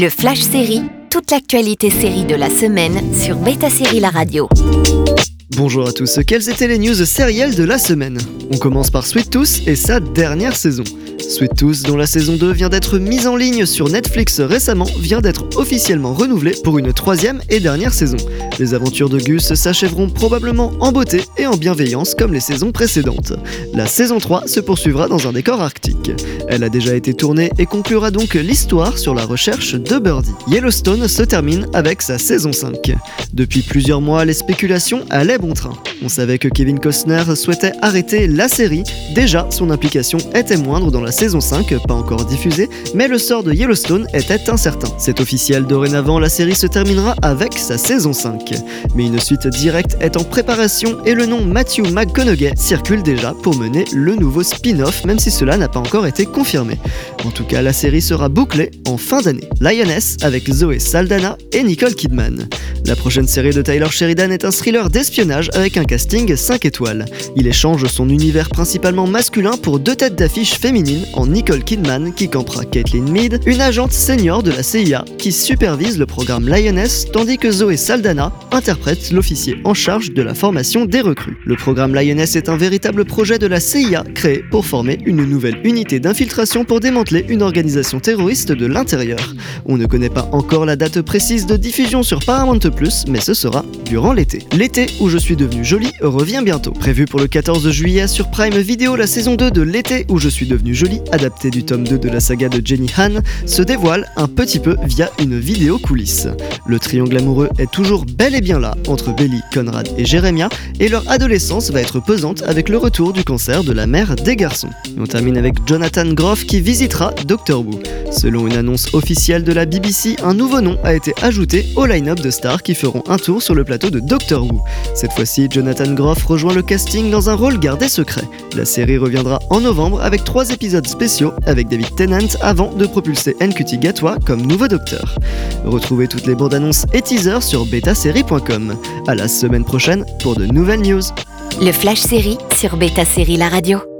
Le Flash Série, toute l'actualité série de la semaine sur Beta Série La Radio. Bonjour à tous, quelles étaient les news sérielles de la semaine? On commence par Sweet Tooth et sa dernière saison. Sweet Tooth, dont la saison 2 vient d'être mise en ligne sur Netflix récemment, vient d'être officiellement renouvelée pour une troisième et dernière saison. Les aventures de Gus s'achèveront probablement en beauté et en bienveillance comme les saisons précédentes. La saison 3 se poursuivra dans un décor arctique. Elle a déjà été tournée et conclura donc l'histoire sur la recherche de Birdie. Yellowstone se termine avec sa saison 5. Depuis plusieurs mois, les spéculations allaient bon train. On savait que Kevin Costner souhaitait arrêter la série. Déjà, son implication était moindre dans la saison 5, pas encore diffusée, mais le sort de Yellowstone était incertain. C'est officiel, dorénavant, la série se terminera avec sa saison 5. Mais une suite directe est en préparation et le nom Matthew McConaughey circule déjà pour mener le nouveau spin-off, même si cela n'a pas encore été confirmé. En tout cas, la série sera bouclée en fin d'année. Lioness avec Zoé Saldana et Nicole Kidman. La prochaine série de Tyler Sheridan est un thriller d'espionnage avec un casting 5 étoiles. Il échange son univers principalement masculin pour deux têtes d'affiche féminines en Nicole Kidman qui campera Caitlin Mead, une agente senior de la CIA qui supervise le programme Lioness, tandis que Zoé Saldana interprète l'officier en charge de la formation des recrues. Le programme Lioness est un véritable projet de la CIA créé pour former une nouvelle unité d'infiltration pour démanteler une organisation terroriste de l'intérieur. On ne connaît pas encore la date précise de diffusion sur Paramount+, mais ce sera durant l'été. L'été où je suis devenu jolie revient bientôt. Prévu pour le 14 juillet sur Prime Video, la saison 2 de L'été où je suis devenu jolie, adaptée du tome 2 de la saga de Jenny Han, se dévoile un petit peu via une vidéo coulisse. Le triangle amoureux est toujours bel et bien là entre Belly, Conrad et Jeremiah, et leur adolescence va être pesante avec le retour du cancer de la mère des garçons. on termine avec Jonathan Groff qui visitera Doctor Who. Selon une annonce officielle de la BBC, un nouveau nom a été ajouté au line-up de qui feront un tour sur le plateau de Doctor Who. Cette fois-ci, Jonathan Groff rejoint le casting dans un rôle gardé secret. La série reviendra en novembre avec trois épisodes spéciaux avec David Tennant avant de propulser Ncuti Gatwa comme nouveau docteur. Retrouvez toutes les bandes annonces et teasers sur betasérie.com. À la semaine prochaine pour de nouvelles news. Le Flash Série sur Beta Série La Radio.